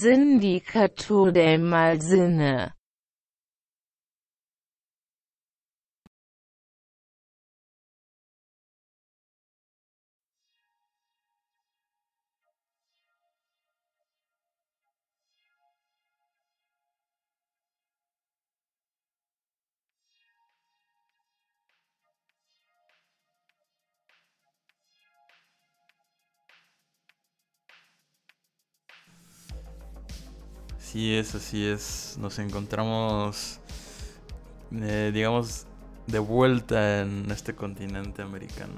Sindicato del Malsinne Así es, así es. Nos encontramos, eh, digamos, de vuelta en este continente americano,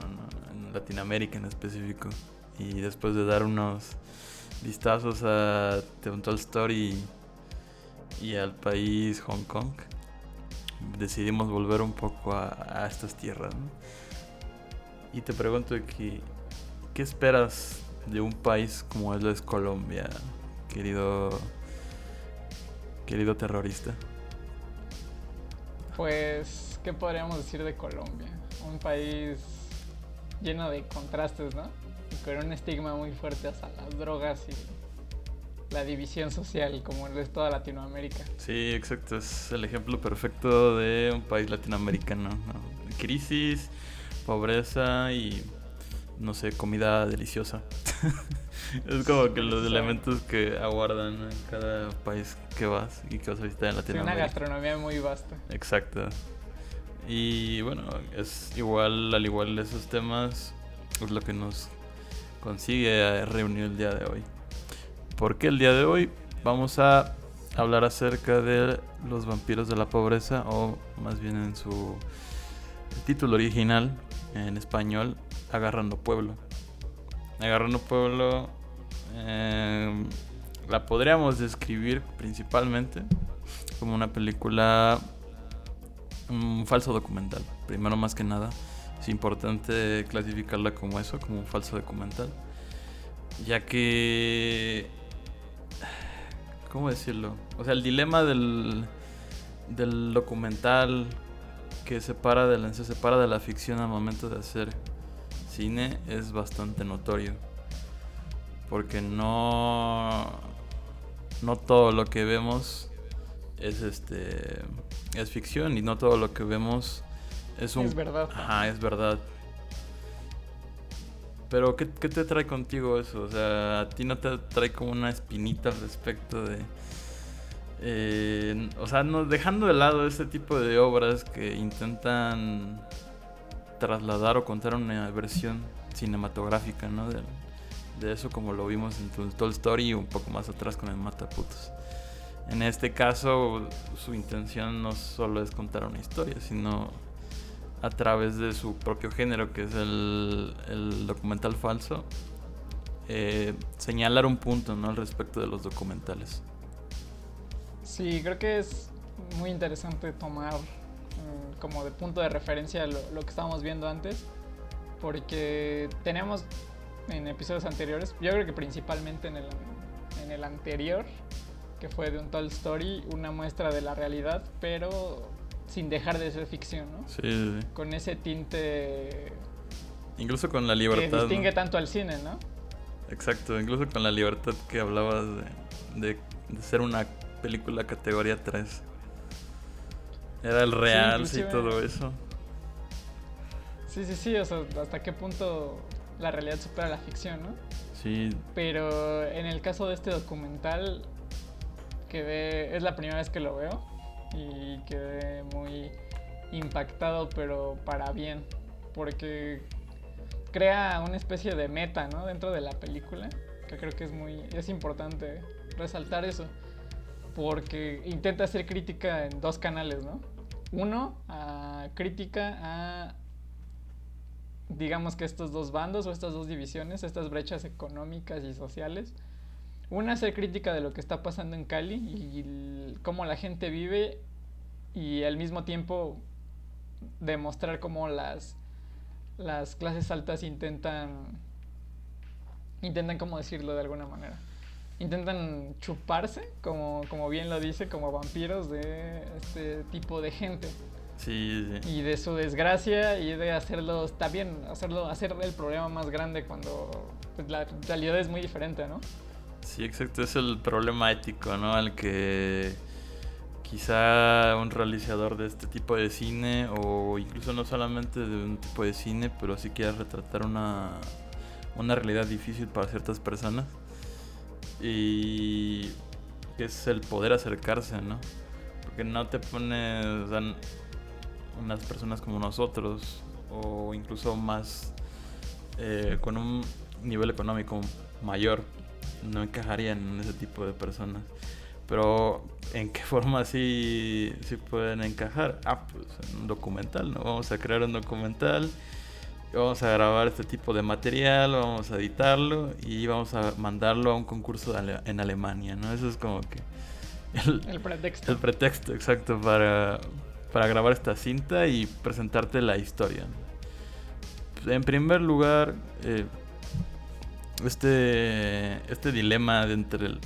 en Latinoamérica en específico. Y después de dar unos vistazos a Untold Story y al país Hong Kong, decidimos volver un poco a, estas tierras. Y te pregunto ¿qué esperas de un país como es Colombia, querido querido terrorista? Pues, ¿qué podríamos decir de Colombia? Un país lleno de contrastes, ¿no? Y con un estigma muy fuerte hacia las drogas y la división social, como es toda Latinoamérica. Sí, exacto. Es el ejemplo perfecto de un país latinoamericano. Crisis, pobreza y, no sé, comida deliciosa. es como que los elementos que aguardan en cada país que vas y que vas a visitar en Latinoamérica. una gastronomía muy vasta. Exacto. Y bueno, es igual, al igual de esos temas, es lo que nos consigue reunir el día de hoy. Porque el día de hoy vamos a hablar acerca de los vampiros de la pobreza, o más bien en su título original, en español, Agarrando Pueblo. Agarrando Pueblo eh, la podríamos describir principalmente como una película, un falso documental. Primero más que nada, es importante clasificarla como eso, como un falso documental. Ya que... ¿Cómo decirlo? O sea, el dilema del, del documental que separa de se separa de la ficción al momento de hacer cine es bastante notorio. Porque no. No todo lo que vemos es este. es ficción y no todo lo que vemos es un. Es verdad. Ajá, es verdad. Pero, ¿qué, ¿qué, te trae contigo eso? O sea, ¿a ti no te trae como una espinita al respecto de... Eh, o sea, no, dejando de lado este tipo de obras que intentan trasladar o contar una versión cinematográfica, ¿no? De, eso como lo vimos en Toy Story y un poco más atrás con el Mataputos. En este caso, su intención no solo es contar una historia, sino a través de su propio género, que es el, el documental falso, eh, señalar un punto ¿no? al respecto de los documentales. Sí, creo que es muy interesante tomar como de punto de referencia lo, lo que estábamos viendo antes, porque tenemos en episodios anteriores, yo creo que principalmente en el, en el anterior, que fue de un Toy Story, una muestra de la realidad, pero sin dejar de ser ficción, ¿no? Sí, Con ese tinte... Incluso con la libertad. Que distingue tanto al cine, ¿no? Exacto, incluso con la libertad que hablabas de, de, ser una película categoría 3. Era el real y todo eso. Sí, sí, sí, o sea, hasta qué punto la realidad supera la ficción, ¿no? Sí. Pero en el caso de este documental, quedé, es la primera vez que lo veo y quedé muy impactado, pero para bien, porque crea una especie de meta, ¿no? Dentro de la película, que creo que es muy, es importante resaltar eso, porque intenta hacer crítica en dos canales, ¿no? Uno, crítica a digamos que estos dos bandos o estas dos divisiones, estas brechas económicas y sociales. Una, hacer crítica de lo que está pasando en Cali y cómo la gente vive y al mismo tiempo demostrar cómo las, las clases altas intentan, intentan, ¿cómo decirlo de alguna manera? Intentan chuparse, como, como bien lo dice, como vampiros de este tipo de gente. Sí, sí. y de su desgracia y de hacerlo, está bien, hacerlo, hacer el problema más grande cuando pues, la realidad es muy diferente, ¿no? Sí, exacto, es el problema ético, ¿no? Al que quizá un realizador de este tipo de cine, o incluso no solamente de un tipo de cine, pero sí quiera retratar una, una realidad difícil para ciertas personas. Y que es el poder acercarse, ¿no? Porque no te pones unas personas como nosotros, o incluso más eh, con un nivel económico mayor, no encajarían en ese tipo de personas. Pero ¿en qué forma sí, sí pueden encajar? Ah, pues en un documental, ¿no? Vamos a crear un documental, vamos a grabar este tipo de material, vamos a editarlo y vamos a mandarlo a un concurso Ale- en Alemania, ¿no? Eso es como que el, El pretexto. el pretexto exacto para, para grabar esta cinta y presentarte la historia. En primer lugar, eh, este, este dilema de entre el-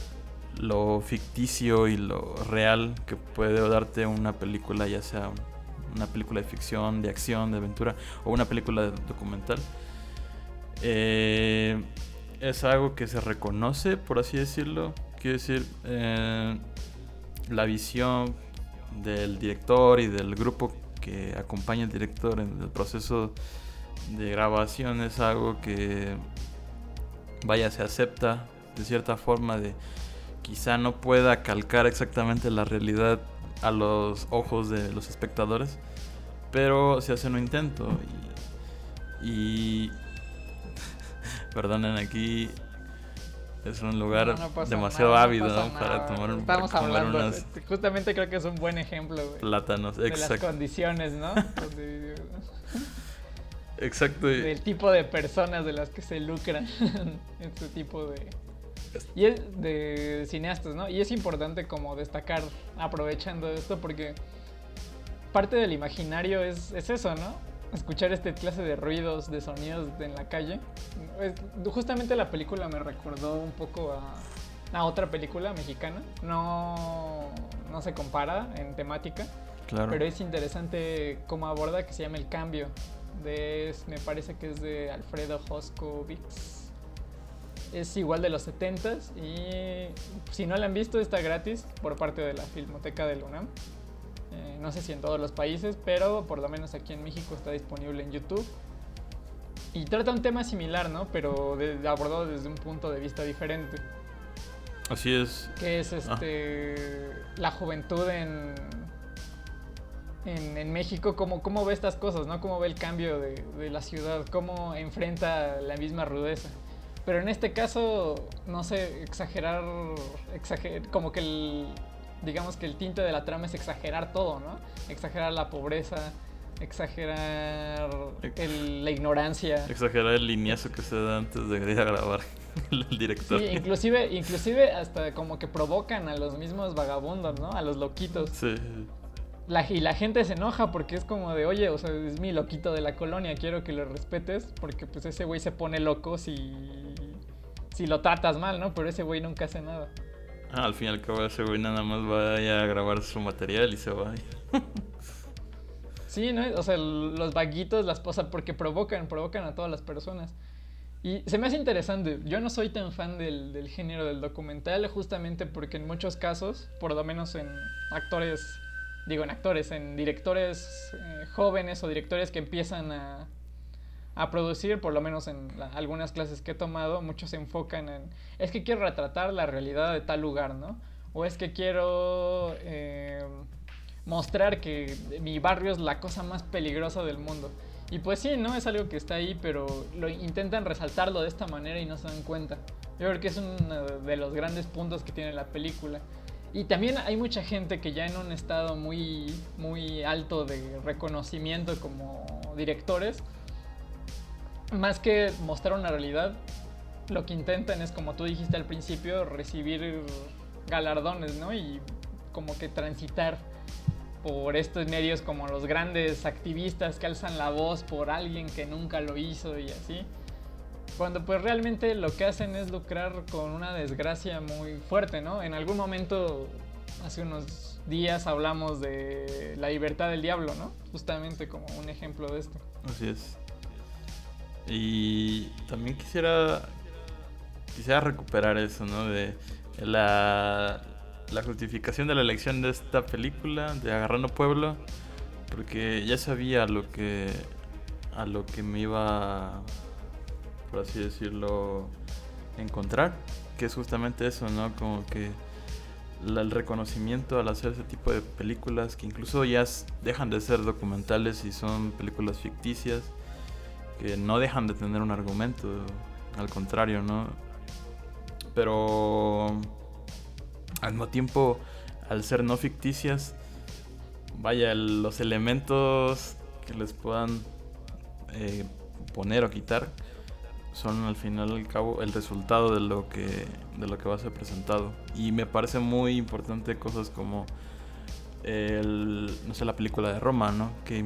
lo ficticio y lo real que puede darte una película, ya sea un- una película de ficción, de acción, de aventura o una película de documental, eh, es algo que se reconoce, por así decirlo. Quiero decir, eh, la visión del director y del grupo que acompaña al director en el proceso de grabación es algo que vaya se acepta de cierta forma de quizá no pueda calcar exactamente la realidad a los ojos de los espectadores pero se hace un intento y, y perdonen aquí es un lugar No, no pasa demasiado nada, ávido para tomar un Estamos para comer hablando, unos justamente creo que es un buen ejemplo, güey, plátanos de las condiciones, ¿no? Exacto del tipo de personas de las que se lucran este tipo de y es de cineastas, ¿no? Y es importante como destacar aprovechando esto porque parte del imaginario es, es eso, ¿no? Escuchar este clase de ruidos, de sonidos en la calle. Es- justamente la película me recordó un poco a, a otra película mexicana. No, no se compara en temática, claro pero es interesante cómo aborda que se llama El Cambio. De, me parece que es de Alfredo Hoskovitz. Es igual de los 70s y si no la han visto está gratis por parte de la Filmoteca del UNAM. Eh, no sé si en todos los países, pero por lo menos aquí en México está disponible en YouTube. Y trata un tema similar, ¿no? Pero de- abordado desde un punto de vista diferente así es que es este la juventud en, en, en México, cómo, cómo ve estas cosas, ¿no? Cómo ve el cambio de, de la ciudad, cómo enfrenta la misma rudeza. Pero en este caso, no sé, exagerar, exager- como que el, digamos que el tinte de la trama es exagerar todo, ¿no? Exagerar la pobreza, exagerar el- la ignorancia. exagerar el lineazo que se da antes de ir a grabar el director Sí, inclusive, inclusive hasta como que provocan a los mismos vagabundos, ¿no? A los loquitos. Sí, La, y la gente se enoja porque es como de, oye, o sea, es mi loquito de la colonia, quiero que lo respetes, porque pues ese güey se pone loco si, si lo tratas mal, ¿no? Pero ese güey nunca hace nada. Ah, al fin y al cabo ese güey nada más va a grabar su material y se va. Sí, ¿no? O sea, los vaguitos, las cosas, porque provocan, provocan a todas las personas. Y se me hace interesante. Yo no soy tan fan del, del género del documental, justamente porque en muchos casos, por lo menos en actores, digo en actores, en directores eh, jóvenes o directores que empiezan a, a producir, por lo menos en algunas clases que he tomado, muchos se enfocan en, es que quiero retratar la realidad de tal lugar, ¿no? O es que quiero eh, mostrar que mi barrio es la cosa más peligrosa del mundo. Y pues sí, ¿no? Es algo que está ahí, pero lo intentan resaltarlo de esta manera y no se dan cuenta. Yo creo que es uno de los grandes puntos que tiene la película. Y también hay mucha gente que ya en un estado muy, muy alto de reconocimiento como directores, más que mostrar una realidad, lo que intentan es, como tú dijiste al principio, recibir galardones, ¿no? Y como que transitar por estos medios como los grandes activistas que alzan la voz por alguien que nunca lo hizo y así. Cuando pues realmente lo que hacen es lucrar con una desgracia muy fuerte, ¿no? En algún momento, hace unos días hablamos de la libertad del diablo, ¿no? Justamente como un ejemplo de esto. Así es. Y también quisiera quisiera recuperar eso, ¿no? De la, la justificación de la elección de esta película, de Agarrando Pueblo, porque ya sabía lo que a lo que me iba, por así decirlo, encontrar, que es justamente eso, ¿no? Como que el reconocimiento al hacer ese tipo de películas que incluso ya dejan de ser documentales y son películas ficticias que no dejan de tener un argumento, al contrario, ¿no? Pero al mismo tiempo, al ser no ficticias, vaya, los elementos que les puedan eh, poner o quitar son al final al cabo el resultado de lo que de lo que va a ser presentado y me parece muy importante cosas como el, no sé la película de Roma no que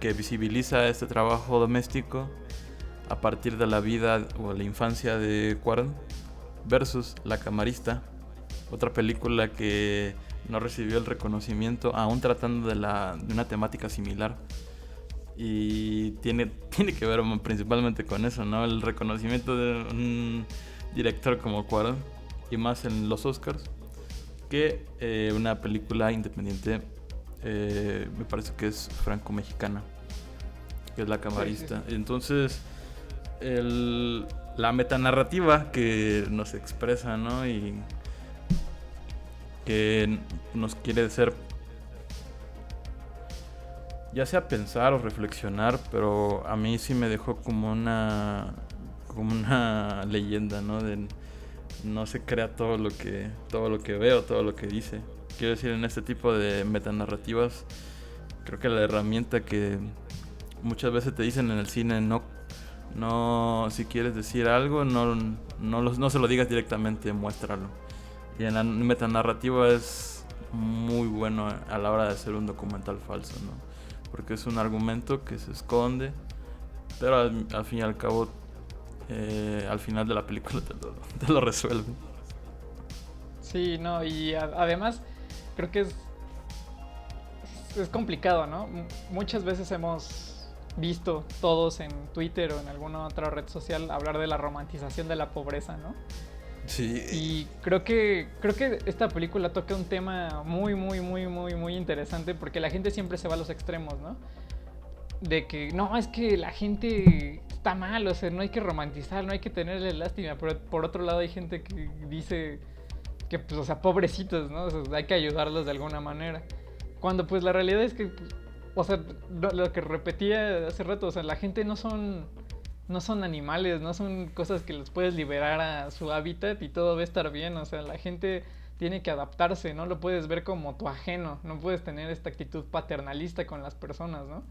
que visibiliza este trabajo doméstico a partir de la vida o la infancia de Cuarón versus La Camarista otra película que no recibió el reconocimiento aún tratando de la de una temática similar y tiene, tiene que ver principalmente con eso, ¿no? El reconocimiento de un director como Cuarón y más en los Oscars que eh, una película independiente, eh, me parece que es franco-mexicana, que es La Camarista. Entonces, el, la metanarrativa que nos expresa, ¿no? Y que nos quiere ser ya sea pensar o reflexionar, pero a mí sí me dejó como una como una leyenda, ¿no? De no se crea todo lo que todo lo que veo, todo lo que dice. Quiero decir, en este tipo de metanarrativas creo que la herramienta que muchas veces te dicen en el cine no no si quieres decir algo no no, no se lo digas directamente, muéstralo. Y en la metanarrativa es muy bueno a la hora de hacer un documental falso, ¿no? porque es un argumento que se esconde, pero al, fin y al cabo, eh, al final de la película te lo, resuelve. Sí, no, y además creo que es, es complicado, ¿no? muchas veces hemos visto todos en Twitter o en alguna otra red social hablar de la romantización de la pobreza, ¿no? Y creo que, creo que esta película toca un tema muy, muy, muy, muy, muy interesante porque la gente siempre se va a los extremos, ¿no? De que, no, es que la gente está mal, o sea, no hay que romantizar, no hay que tenerle lástima, pero por otro lado hay gente que dice que, pues, o sea, pobrecitos, ¿no? O sea, hay que ayudarlos de alguna manera. Cuando, pues, la realidad es que, o sea, lo que repetía hace rato, o sea, la gente no son no son animales, no son cosas que los puedes liberar a su hábitat y todo va a estar bien. O sea, la gente tiene que adaptarse, no lo puedes ver como tu ajeno, no puedes tener esta actitud paternalista con las personas, ¿no?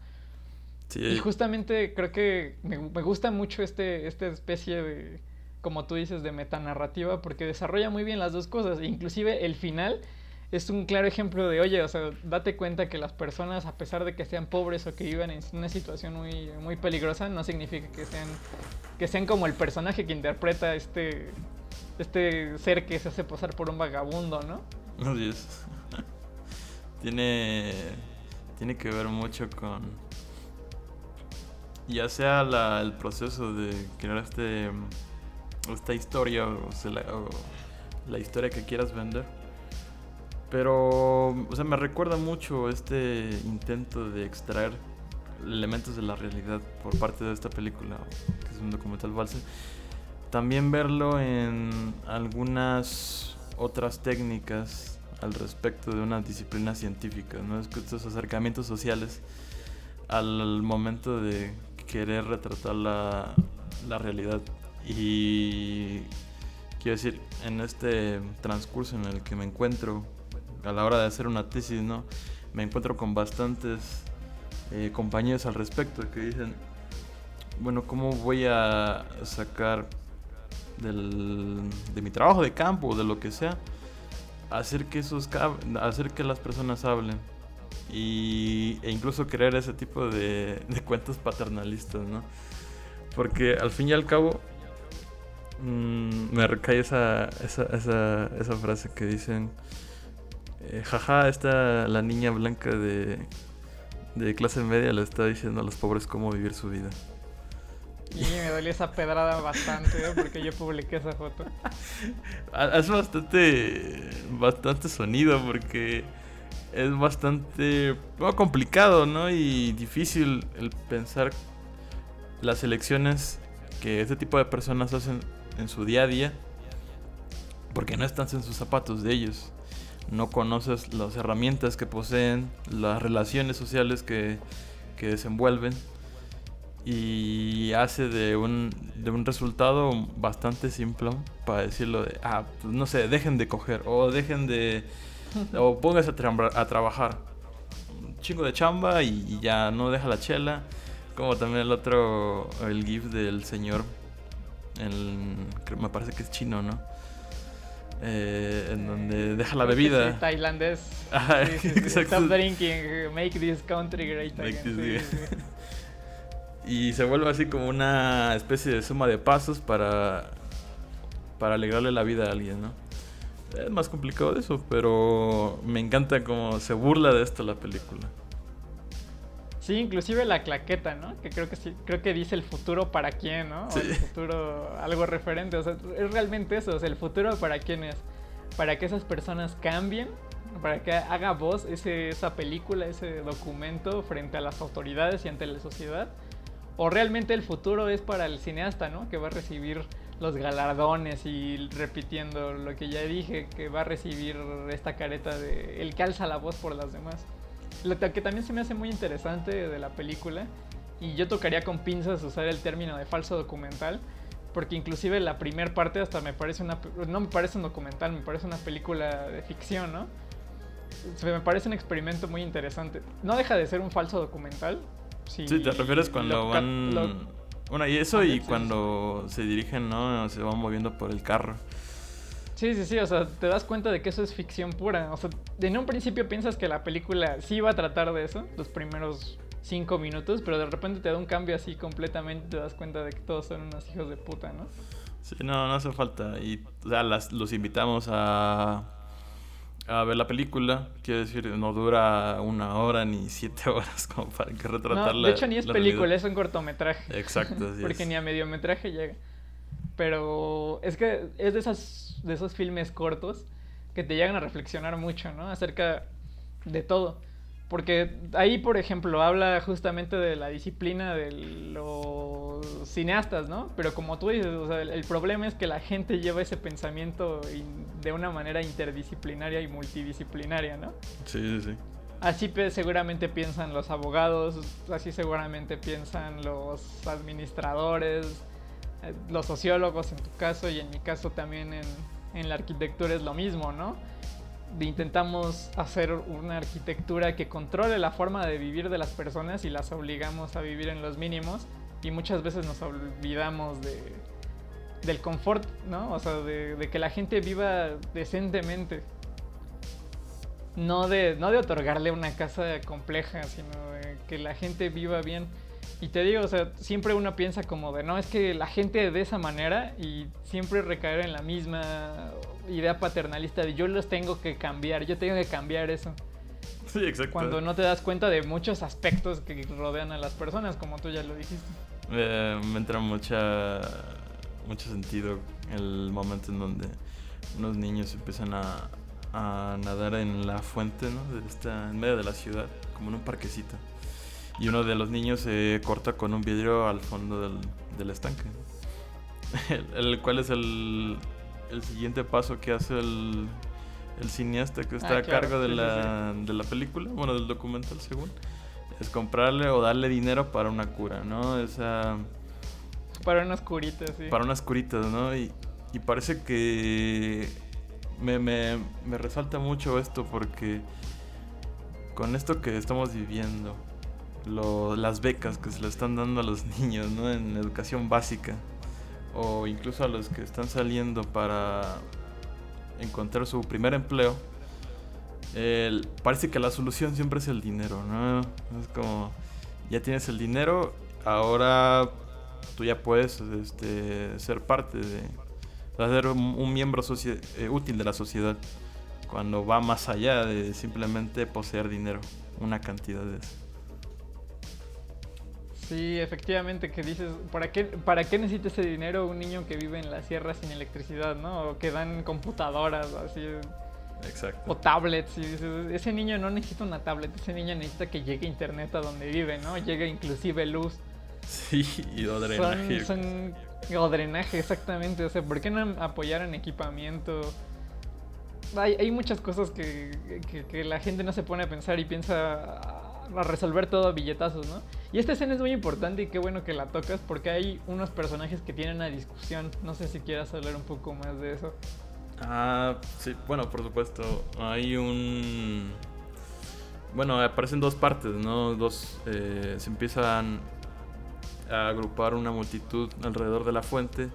Sí. Y justamente creo que me, me, gusta mucho este, esta especie de, como tú dices, de metanarrativa, porque desarrolla muy bien las dos cosas. Inclusive el final es un claro ejemplo de, oye, o sea, date cuenta que las personas, a pesar de que sean pobres o que vivan en una situación muy, muy peligrosa, no significa que sean, que sean como el personaje que interpreta este, este ser que se hace pasar por un vagabundo, ¿no? Así es. tiene, tiene que ver mucho con, ya sea el proceso de crear este, esta historia o, la, historia que quieras vender pero, o sea, me recuerda mucho este intento de extraer elementos de la realidad por parte de esta película, que es un documental falso. También verlo en algunas otras técnicas al respecto de una disciplina científica, ¿no? Estos acercamientos sociales al momento de querer retratar la, la realidad. Y quiero decir, en este transcurso en el que me encuentro a la hora de hacer una tesis, ¿no? Me encuentro con bastantes eh, compañeros al respecto que dicen, bueno, ¿cómo voy a sacar del, de mi trabajo de campo o de lo que sea, hacer que, esos, hacer que las personas hablen? Y, e incluso crear ese tipo de, de cuentos paternalistas, ¿no? Porque al fin y al cabo, mm, me recae esa, esa, esa, esa frase que dicen eh, jaja, esta la niña blanca de, de clase media le está diciendo a los pobres cómo vivir su vida. Y me dolió esa pedrada bastante, ¿eh? porque yo publiqué esa foto. Hace bastante, bastante sonido porque es bastante complicado, ¿no? Y difícil el pensar las elecciones que este tipo de personas hacen en su día a día porque no estás en sus zapatos de ellos. No conoces las herramientas que poseen, las relaciones sociales que, que desenvuelven y hace de un, de un resultado bastante simple para decirlo de, ah, pues no sé, dejen de coger o dejen de, o pónganse a, a trabajar. Un chingo de chamba y, ya no deja la chela. Como también el otro, el GIF del señor, el, me parece que es chino, ¿no? Eh, en donde deja la bebida. Sí, tailandés. Stop drinking, make this country great again. y se vuelve así como una especie de suma de pasos para, para alegrarle la vida a alguien, ¿no? Es más complicado de eso, pero me encanta cómo se burla de esto la película. Sí, inclusive la claqueta, ¿no? Que creo que sí, creo que dice el futuro para quién, ¿no? O el futuro, algo referente. O sea, es realmente eso. O sea, el futuro para quién es. Para que esas personas cambien, para que haga voz ese, esa película, ese documento frente a las autoridades y ante la sociedad. O realmente el futuro es para el cineasta, ¿no? Que va a recibir los galardones y repitiendo lo que ya dije, que va a recibir esta careta de el que alza la voz por las demás. Lo que también se me hace muy interesante de la película, y yo tocaría con pinzas usar el término de falso documental, porque inclusive la primera parte hasta me parece una... No me parece un documental, me parece una película de ficción, ¿no? me parece un experimento muy interesante. No deja de ser un falso documental. sí, te refieres cuando van... bueno, y eso y cuando se dirigen, ¿no? Se van moviendo por el carro. Sí, sí, sí, o sea, te das cuenta de que eso es ficción pura. O sea, en un principio piensas que la película sí va a tratar de eso, los primeros cinco minutos, pero de repente te da un cambio así completamente, te das cuenta de que todos son unos hijos de puta, ¿no? Sí, no, no hace falta. Y, o sea, las, los invitamos a, a ver la película. Quiero decir, no dura una hora ni siete horas como para que retratarla. No, de hecho, ni es película, es un cortometraje. Exacto, así Porque ni a mediometraje llega. Pero es que es de esas de esos filmes cortos que te llegan a reflexionar mucho, ¿no? Acerca de todo. Porque ahí, por ejemplo, habla justamente de la disciplina de los cineastas, ¿no? Pero como tú dices, el, problema es que la gente lleva ese pensamiento de una manera interdisciplinaria y multidisciplinaria, ¿no? Sí, sí, sí. Así seguramente piensan los abogados, así seguramente piensan los administradores, eh, los sociólogos en tu caso y en mi caso también en, en la arquitectura es lo mismo, ¿no? Intentamos hacer una arquitectura que controle la forma de vivir de las personas y las obligamos a vivir en los mínimos y muchas veces nos olvidamos de, del confort, ¿no? O sea, de, de, que la gente viva decentemente. No de, no de otorgarle una casa compleja, sino de que la gente viva bien. Y te digo, o sea, siempre uno piensa como de, no, es que la gente de esa manera y siempre recaer en la misma idea paternalista de yo los tengo que cambiar, yo tengo que cambiar eso. Sí, exacto. Cuando no te das cuenta de muchos aspectos que rodean a las personas, como tú ya lo dijiste. me entra mucha, mucho sentido el momento en donde unos niños empiezan a, a nadar en la fuente, ¿no? Está en medio de la ciudad, como en un parquecito y uno de los niños se corta con un vidrio al fondo del, estanque. El, cual es el, siguiente paso que hace el, cineasta que está ah, a cargo de, la, de la película, bueno, del documental según, es comprarle o darle dinero para una cura, ¿no? Esa... Para unas curitas, sí. Para unas curitas, ¿no? Y, parece que me, me, me resalta mucho esto porque con esto que estamos viviendo, las becas que se le están dando a los niños ¿no? en educación básica o incluso a los que están saliendo para encontrar su primer empleo, parece que la solución siempre es el dinero, ¿no? Es como, ya tienes el dinero, ahora tú ya puedes este, ser parte de, ser un, miembro eh, útil de la sociedad. cuando va más allá de simplemente poseer dinero, una cantidad de eso. Sí, efectivamente, que dices, ¿para qué, ¿para qué necesita ese dinero un niño que vive en la sierra sin electricidad, ¿no? O que dan computadoras, así. Exacto. O tablets. Y dices, ese niño no necesita una tablet, ese niño necesita que llegue internet a donde vive, ¿no? Llegue inclusive luz. Sí, y o drenaje. Son, son, o drenaje, exactamente. O sea, ¿por qué no apoyar en equipamiento? Hay, hay muchas cosas que, que, que la gente no se pone a pensar y piensa a resolver todo a billetazos, ¿no? Y esta escena es muy importante y qué bueno que la tocas porque hay unos personajes que tienen una discusión. No sé si quieras hablar un poco más de eso. Ah, sí, bueno, por supuesto. Hay un... Bueno, aparecen dos partes, ¿no? Dos... Eh, se empiezan a agrupar una multitud alrededor de la fuente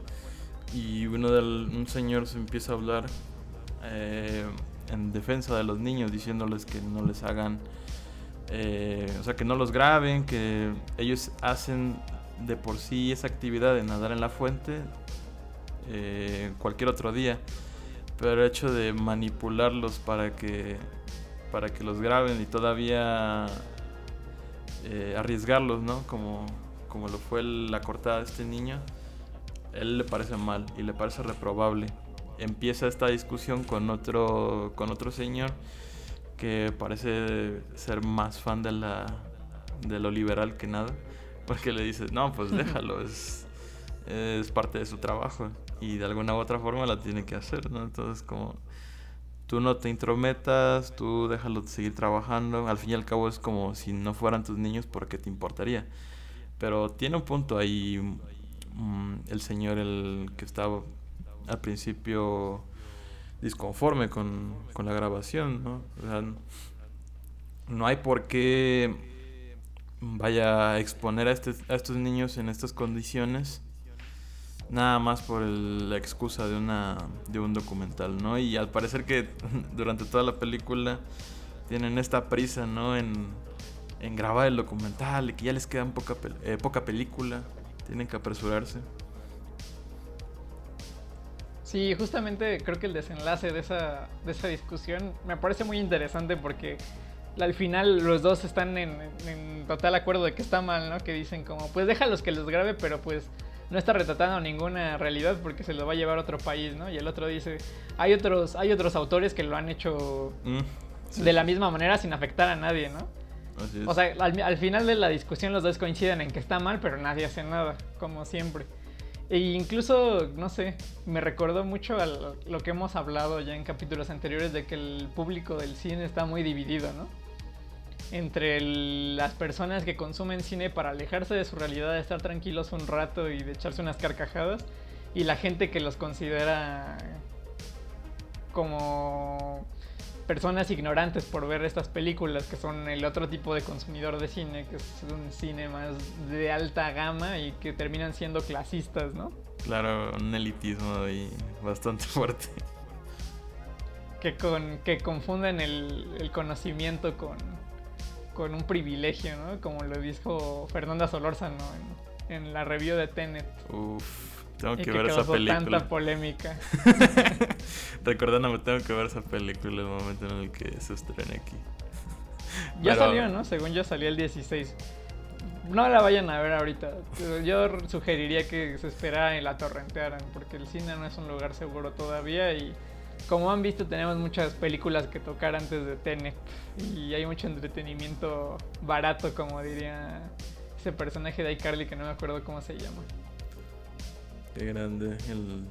y uno del, un señor se empieza a hablar eh, en defensa de los niños diciéndoles que no les hagan eh, o sea, que no los graben, que ellos hacen de por sí esa actividad de nadar en la fuente eh, cualquier otro día. Pero el hecho de manipularlos para que, para que los graben y todavía eh, arriesgarlos, ¿no? Como, como lo fue la cortada de este niño, él le parece mal y le parece reprobable. Empieza esta discusión con otro, con otro señor que parece ser más fan de la de lo liberal que nada, porque le dices, no, pues déjalo, es, es parte de su trabajo y de alguna u otra forma la tiene que hacer, ¿no? Entonces como tú no te intrometas, tú déjalo seguir trabajando, al fin y al cabo es como si no fueran tus niños, ¿por qué te importaría? Pero tiene un punto ahí mm, el señor, el que estaba al principio disconforme con, con la grabación, ¿no? O sea, no hay por qué vaya a exponer a, este, a estos niños en estas condiciones nada más por la excusa de una de un documental, ¿no? Y al parecer que durante toda la película tienen esta prisa, ¿no? En, en grabar el documental y que ya les queda poca, eh, poca película, tienen que apresurarse. Sí, justamente creo que el desenlace de esa, de esa discusión me parece muy interesante porque al final los dos están en, total acuerdo de que está mal, ¿no? Que dicen como, pues déjalos que los grabe, pero pues no está retratando ninguna realidad porque se lo va a llevar a otro país, ¿no? Y el otro dice, hay otros, hay otros autores que lo han hecho mm, de la misma manera sin afectar a nadie, ¿no? O sea, al, al final de la discusión los dos coinciden en que está mal, pero nadie hace nada, como siempre. E incluso, no sé, me recordó mucho a lo que hemos hablado ya en capítulos anteriores de que el público del cine está muy dividido, ¿no? Entre las personas que consumen cine para alejarse de su realidad, de estar tranquilos un rato y de echarse unas carcajadas, y la gente que los considera como personas ignorantes por ver estas películas, que son el otro tipo de consumidor de cine, que es un cine más de alta gama y que terminan siendo clasistas, ¿no? Claro, un elitismo ahí bastante fuerte. Que, con, que confunden el, el conocimiento con, con, un privilegio, ¿no? Como lo dijo Fernanda Solórzano en, en la review de Tenet. Uf. Tengo que, ver esa película. tanta polémica. Recordándome, tengo que ver esa película el momento en el que se estrene aquí. Ya salió, ¿no? Según yo salió el 16. No la vayan a ver ahorita. Yo sugeriría que se esperara y la torrentearan, porque el cine no es un lugar seguro todavía y como han visto tenemos muchas películas que tocar antes de Tenet y hay mucho entretenimiento barato, como diría ese personaje de iCarly que no me acuerdo cómo se llama. Qué grande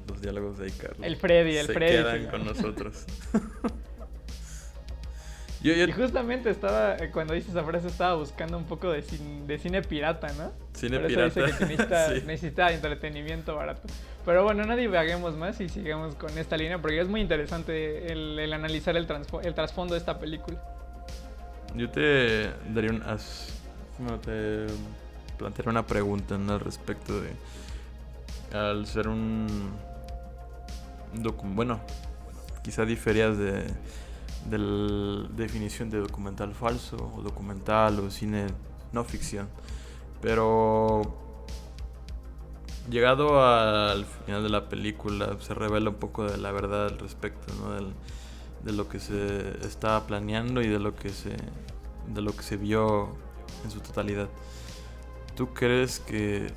los diálogos de iCarly. El Freddy, el se Freddy. quedan con nosotros. Y justamente estaba, eh, cuando dice esa frase, estaba buscando un poco de, de cine pirata, ¿no? Cine Por eso pirata. Dice que necesita, necesita entretenimiento barato. Pero bueno, no divaguemos más y sigamos con esta línea porque es muy interesante el, el analizar el, el trasfondo de esta película. Yo te daría un. No, te plantearía una pregunta ¿no? al respecto de al ser un bueno, quizá diferías de, de la definición de documental falso o documental o cine no ficción. Pero llegado al final de la película se revela un poco de la verdad al respecto, ¿no? Del, de lo que se estaba planeando y de lo que se de lo que se vio en su totalidad. ¿Tú crees que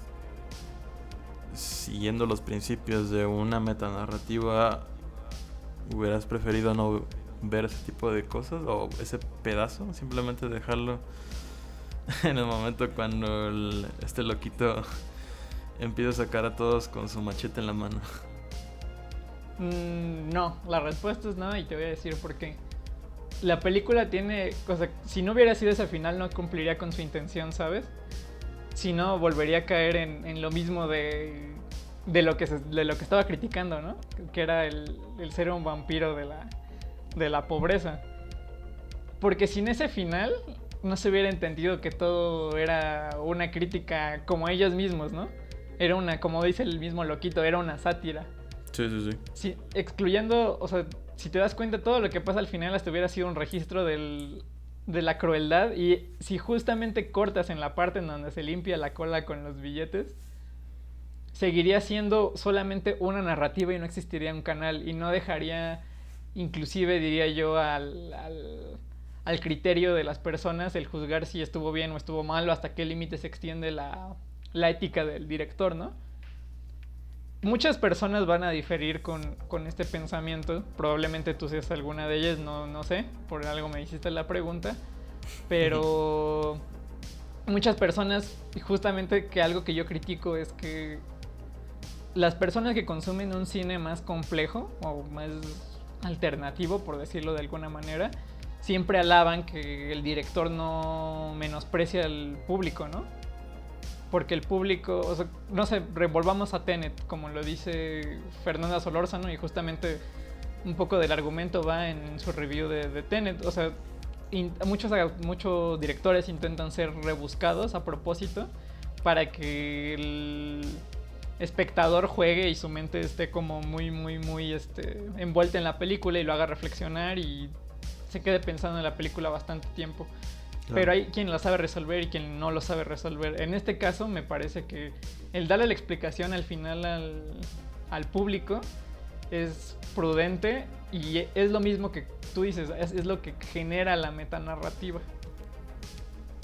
siguiendo los principios de una metanarrativa hubieras preferido no ver ese tipo de cosas o ese pedazo, simplemente dejarlo en el momento cuando este loquito empieza a sacar a todos con su machete en la mano? Mm, no, la respuesta es no y te voy a decir por qué. La película tiene, o si no hubiera sido ese final no cumpliría con su intención, ¿sabes? Si no, volvería a caer en, lo mismo de, de, lo que de lo que estaba criticando, ¿no? Que era el, el ser un vampiro de la, de la pobreza. Porque sin ese final no se hubiera entendido que todo era una crítica como ellos mismos, ¿no? Era una, como dice el mismo loquito, era una sátira. Sí, sí, sí. sí excluyendo, o sea, si te das cuenta, todo lo que pasa al final hasta hubiera sido un registro del, de la crueldad. Y si justamente cortas en la parte en donde se limpia la cola con los billetes, seguiría siendo solamente una narrativa y no existiría un canal. Y no dejaría inclusive diría yo al, al, criterio de las personas el juzgar si estuvo bien o estuvo mal o hasta qué límite se extiende la, la ética del director, ¿no? Muchas personas van a diferir con, con, este pensamiento. Probablemente tú seas alguna de ellas, no, no sé. Por algo me hiciste la pregunta. Pero muchas personas, justamente que algo que yo critico es que las personas que consumen un cine más complejo o más alternativo, por decirlo de alguna manera, siempre alaban que el director no menosprecia al público, ¿no? Porque el público, o sea, no sé, revolvamos a Tenet, como lo dice Fernanda Solórzano, y justamente un poco del argumento va en su review de, Tenet. O sea, muchos, muchos directores intentan ser rebuscados a propósito para que el espectador juegue y su mente esté como muy, muy, muy este, envuelta en la película y lo haga reflexionar y se quede pensando en la película bastante tiempo. Pero hay quien lo sabe resolver y quien no lo sabe resolver. En este caso me parece que el darle la explicación al final al, al público es prudente y es lo mismo que tú dices, es, es lo que genera la metanarrativa.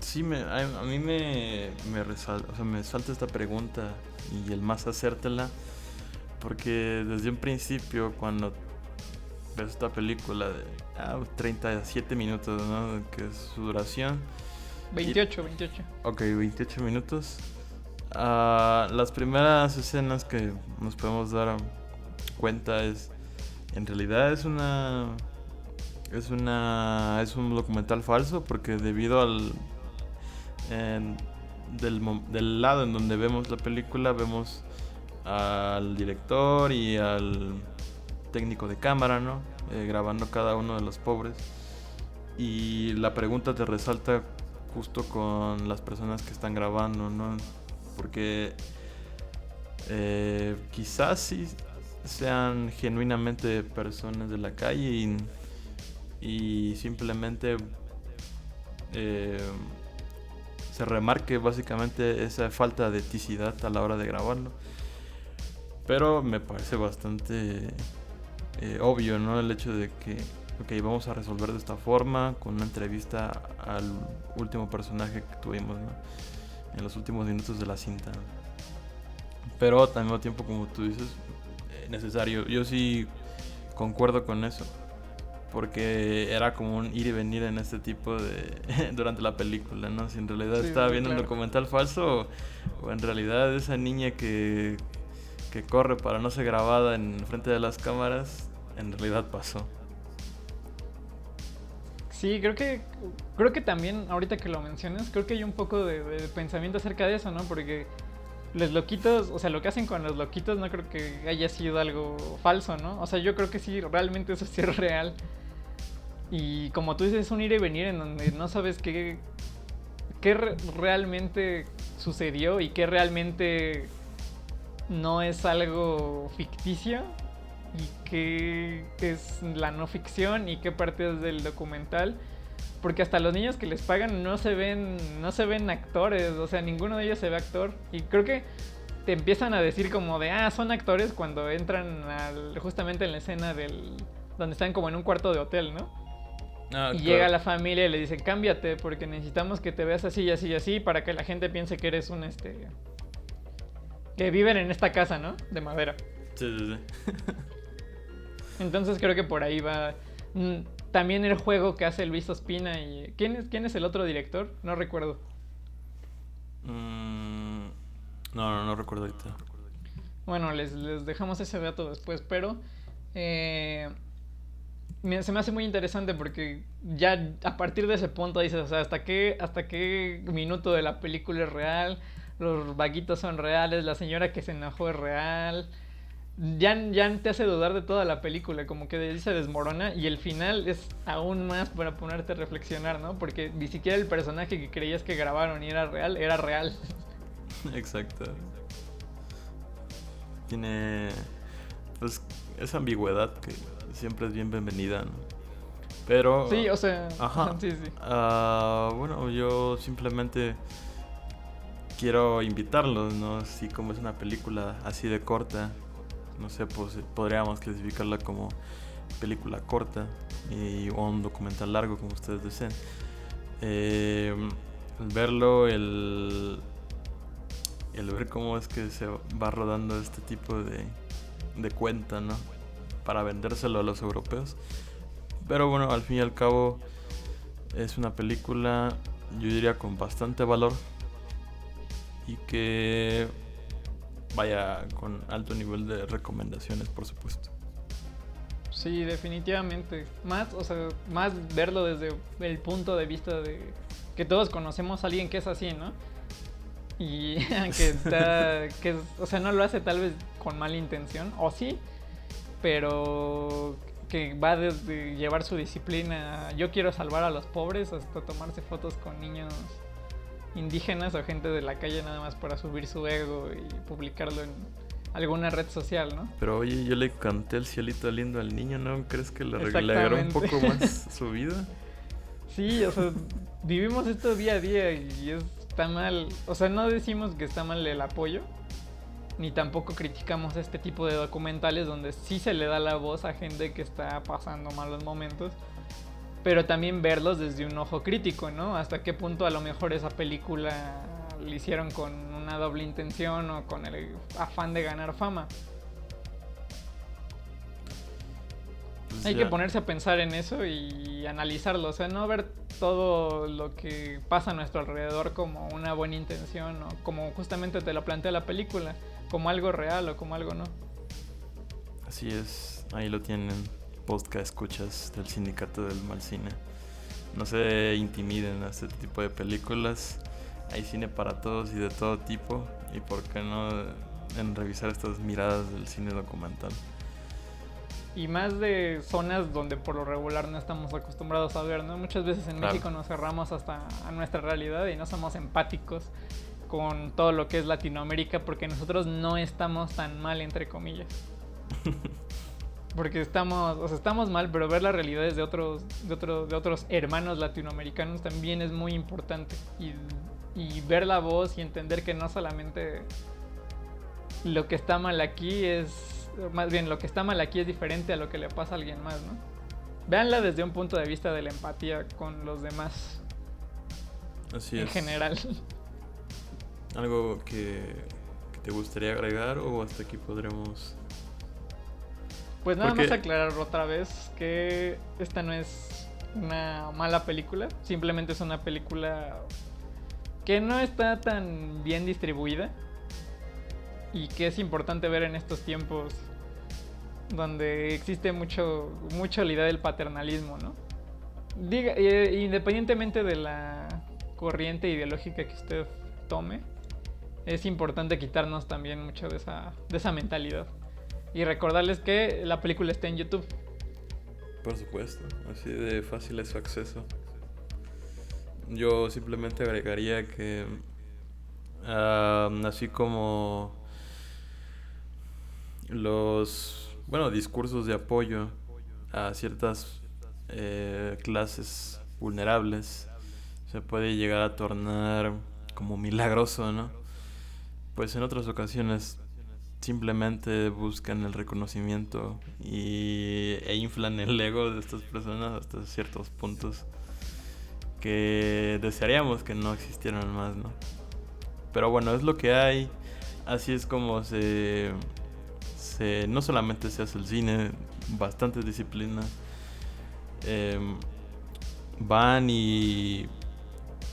Sí, me, a, mí me, me, resalta, o sea, me salta esta pregunta y el más hacértela, porque desde un principio cuando ves esta película de ah, 37 minutos, ¿no? Que es su duración. 28, 28. Ok, 28 minutos. Uh, las primeras escenas que nos podemos dar cuenta es, en realidad es una, es una, es un documental falso porque debido al del, lado en donde vemos la película vemos al director y al técnico de cámara, ¿no? Eh, grabando cada uno de los pobres. Y la pregunta te resalta justo con las personas que están grabando, ¿no? Porque eh, quizás sí sean genuinamente personas de la calle y, simplemente eh, se remarque básicamente esa falta de eticidad a la hora de grabarlo. Pero me parece bastante eh, obvio, ¿no? El hecho de que, ok, vamos a resolver de esta forma con una entrevista al último personaje que tuvimos, ¿no? En los últimos minutos de la cinta. Pero al mismo tiempo, como tú dices, eh, necesario. Yo sí concuerdo con eso porque era como un ir y venir en este tipo de durante la película, ¿no? Si en realidad estaba viendo un documental falso o, en realidad esa niña que, que corre para no ser grabada en frente de las cámaras, en realidad pasó. Sí, creo que creo que también ahorita que lo mencionas, creo que hay un poco de, pensamiento acerca de eso, ¿no? Porque los loquitos, o sea, lo que hacen con los loquitos no creo que haya sido algo falso, ¿no? O sea, yo creo que sí, realmente eso sí es real. Y como tú dices, es un ir y venir en donde no sabes qué, qué realmente sucedió y qué realmente no es algo ficticio y qué es la no ficción y qué parte es del documental. Porque hasta los niños que les pagan no se ven, no se ven actores, o sea, ninguno de ellos se ve actor. Y creo que te empiezan a decir como de, ah, son actores cuando entran justamente en la escena del, donde están como en un cuarto de hotel, ¿no? Ah, y claro. llega la familia y le dicen, cámbiate porque necesitamos que te veas así y así y así para que la gente piense que eres un este... que viven en esta casa, ¿no? De madera. Sí, sí, sí. Entonces creo que por ahí va. Mm, También el juego que hace Luis Ospina y. ¿Quién es, quién es el otro director? No recuerdo. Mm, no, no, no recuerdo ahorita. Bueno, les, les dejamos ese dato después, pero. eh, se me hace muy interesante porque ya a partir de ese punto dices, o sea, ¿hasta qué, hasta qué minuto de la película es real? Los vaguitos son reales, la señora que se enojó es real. Ya, ya te hace dudar de toda la película, como que se desmorona y el final es aún más para ponerte a reflexionar, ¿no? Porque ni siquiera el personaje que creías que grabaron y era real, era real. Exacto. Tiene. Pues esa ambigüedad que siempre es bien bienvenida, ¿no? Pero. Sí, o sea, Ajá. sí, sí. Ah, bueno, yo simplemente quiero invitarlos, ¿no? Así como es una película así de corta, no sé, pues podríamos clasificarla como película corta y, o un documental largo, como ustedes deseen. Eh, el verlo, el, el ver cómo es que se va rodando este tipo de, de cuenta, ¿no? Para vendérselo a los europeos. Pero bueno, al fin y al cabo es una película, yo diría, con bastante valor y que vaya con alto nivel de recomendaciones, por supuesto. Sí, definitivamente. Más, o sea, más verlo desde el punto de vista de que todos conocemos a alguien que es así, ¿no? Y que está, que, o sea, no lo hace tal vez con mala intención, o sí, pero que va desde llevar su disciplina, yo quiero salvar a los pobres, hasta tomarse fotos con niños indígenas o gente de la calle nada más para subir su ego y publicarlo en alguna red social, ¿no? Pero oye, yo le canté el cielito lindo al niño, ¿no? ¿Crees que le arreglará un poco más su vida? Sí, o sea, vivimos esto día a día y es- está mal. O sea, no decimos que está mal el apoyo, ni tampoco criticamos este tipo de documentales donde sí se le da la voz a gente que está pasando malos momentos, pero también verlos desde un ojo crítico, ¿no? Hasta qué punto a lo mejor esa película le hicieron con una doble intención o con el afán de ganar fama. Pues Hay ya. que ponerse a pensar en eso y analizarlo, o sea, no ver todo lo que pasa a nuestro alrededor como una buena intención o como justamente te lo plantea la película, como algo real o como algo no. Así es, ahí lo tienen, podcast escuchas del sindicato del mal cine. No se intimiden a este tipo de películas. Hay cine para todos y de todo tipo. Y por qué no en revisar estas miradas del cine documental. Y más de zonas donde por lo regular no estamos acostumbrados a ver, ¿no? Muchas veces en Claro. México nos cerramos hasta a nuestra realidad y no somos empáticos con todo lo que es Latinoamérica porque nosotros no estamos tan mal, entre comillas. Porque estamos, o sea, estamos mal, pero ver las realidades de otros, de otros, de otros hermanos latinoamericanos también es muy importante. Y, y ver la voz y entender que no solamente lo que está mal aquí es, más bien lo que está mal aquí es diferente a lo que le pasa a alguien más, ¿no? Véanla desde un punto de vista de la empatía con los demás Así en es. general. ¿Algo que, que te gustaría agregar o hasta aquí podremos... Pues nada Porque- más aclarar otra vez que esta no es una mala película, simplemente es una película que no está tan bien distribuida y que es importante ver en estos tiempos donde existe mucho mucho la idea del paternalismo, ¿no? Diga, eh, independientemente de la corriente ideológica que usted tome, es importante quitarnos también mucho de esa, de esa mentalidad. Y recordarles que la película está en YouTube. Por supuesto, así de fácil es su acceso. Yo simplemente agregaría que así como los bueno discursos de apoyo a ciertas eh, clases vulnerables se puede llegar a tornar como milagroso, ¿no? Pues en otras ocasiones simplemente buscan el reconocimiento y, e inflan el ego de estas personas hasta ciertos puntos que desearíamos que no existieran más, ¿no? Pero bueno, es lo que hay. Así es como se, se no solamente se hace el cine, bastantes disciplinas em, van y,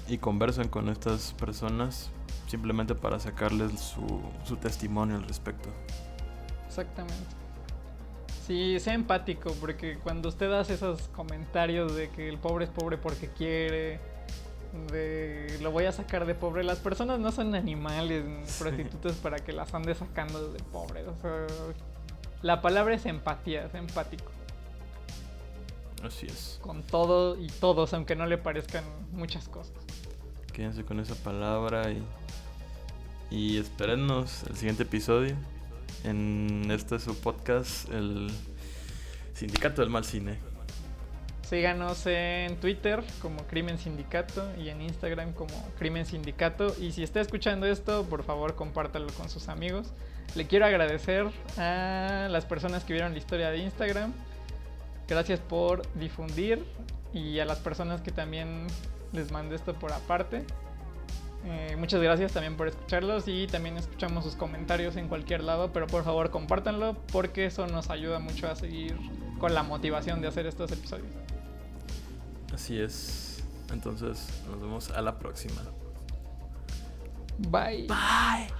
y conversan con estas personas simplemente para sacarles su, su testimonio al respecto. Exactamente. Sí, sea empático, porque cuando usted hace esos comentarios de que el pobre es pobre porque quiere, de lo voy a sacar de pobre, las personas no son animales, prostitutas para que las ande sacando de pobre. O sea, la palabra es empatía, es empático. Así es. Con todo y todos, aunque no le parezcan muchas cosas. Quédense con esa palabra y, y espérennos el siguiente episodio en este su podcast, el Sindicato del Mal Cine. Síganos en Twitter como Crimen Sindicato y en Instagram como Crimen Sindicato. Y si está escuchando esto, por favor compártalo con sus amigos. Le quiero agradecer a las personas que vieron la historia de Instagram. Gracias por difundir y a las personas que también les mandé esto por aparte. Eh, muchas gracias también por escucharlos y también escuchamos sus comentarios en cualquier lado, pero por favor compártanlo porque eso nos ayuda mucho a seguir con la motivación de hacer estos episodios. Así es. Entonces nos vemos a la próxima. Bye. Bye.